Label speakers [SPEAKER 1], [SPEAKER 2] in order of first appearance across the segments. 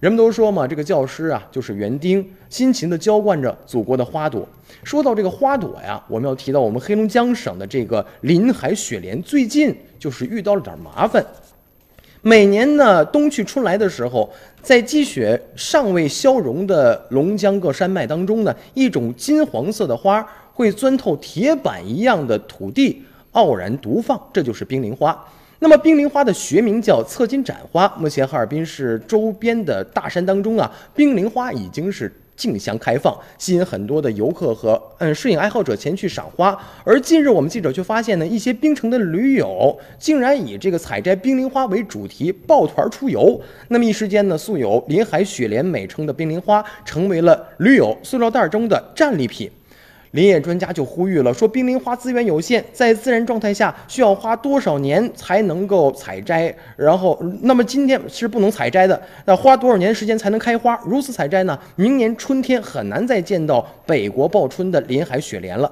[SPEAKER 1] 人们都说嘛，这个教师啊就是园丁，辛勤地浇灌着祖国的花朵。说到这个花朵呀，我们要提到我们黑龙江省的这个林海雪莲，最近就是遇到了点麻烦。每年呢，冬去春来的时候，在积雪尚未消融的龙江各山脉当中呢，一种金黄色的花会钻透铁板一样的土地，傲然独放，这就是冰凌花。那么，冰凌花的学名叫侧金盏花。目前，哈尔滨市周边的大山当中啊，冰凌花已经是竞相开放，吸引很多的游客和嗯摄影爱好者前去赏花。而近日，我们记者却发现呢，一些冰城的驴友竟然以这个采摘冰凌花为主题抱团出游。那么一时间呢，素有“林海雪莲”美称的冰凌花，成为了驴友塑料袋中的战利品。林业专家就呼吁了，说冰凌花资源有限，在自然状态下需要花多少年才能够采摘？然后，那么今天是不能采摘的，那花多少年时间才能开花？如此采摘呢？明年春天很难再见到北国报春的林海雪莲了。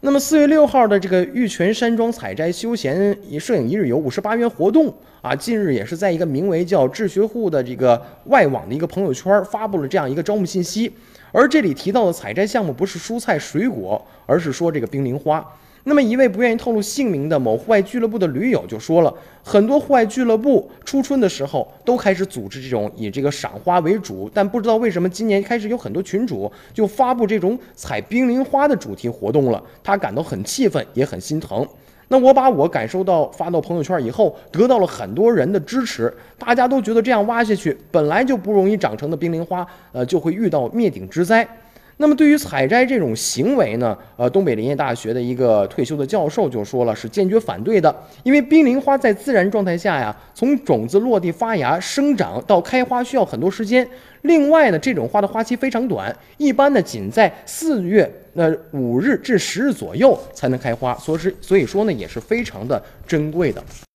[SPEAKER 1] 那么四月六号的这个玉泉山庄采摘休闲摄影一日游五十八元活动啊，近日也是在一个名为叫智学户的这个外网的一个朋友圈发布了这样一个招募信息。而这里提到的采摘项目不是蔬菜水果，而是说这个冰凌花。那么一位不愿意透露姓名的某户外俱乐部的驴友就说了，很多户外俱乐部初春的时候都开始组织这种以这个赏花为主，但不知道为什么今年开始有很多群主就发布这种采冰凌花的主题活动了，他感到很气愤，也很心疼。那我把我感受到发到朋友圈以后，得到了很多人的支持，大家都觉得这样挖下去本来就不容易长成的冰凌花，呃，就会遇到灭顶之灾。那么对于采摘这种行为呢，呃，东北林业大学的一个退休的教授就说了，是坚决反对的。因为冰凌花在自然状态下呀，从种子落地发芽、生长到开花需要很多时间。另外呢，这种花的花期非常短，一般呢仅在四月那五日至十日左右才能开花，所以所以说呢也是非常的珍贵的。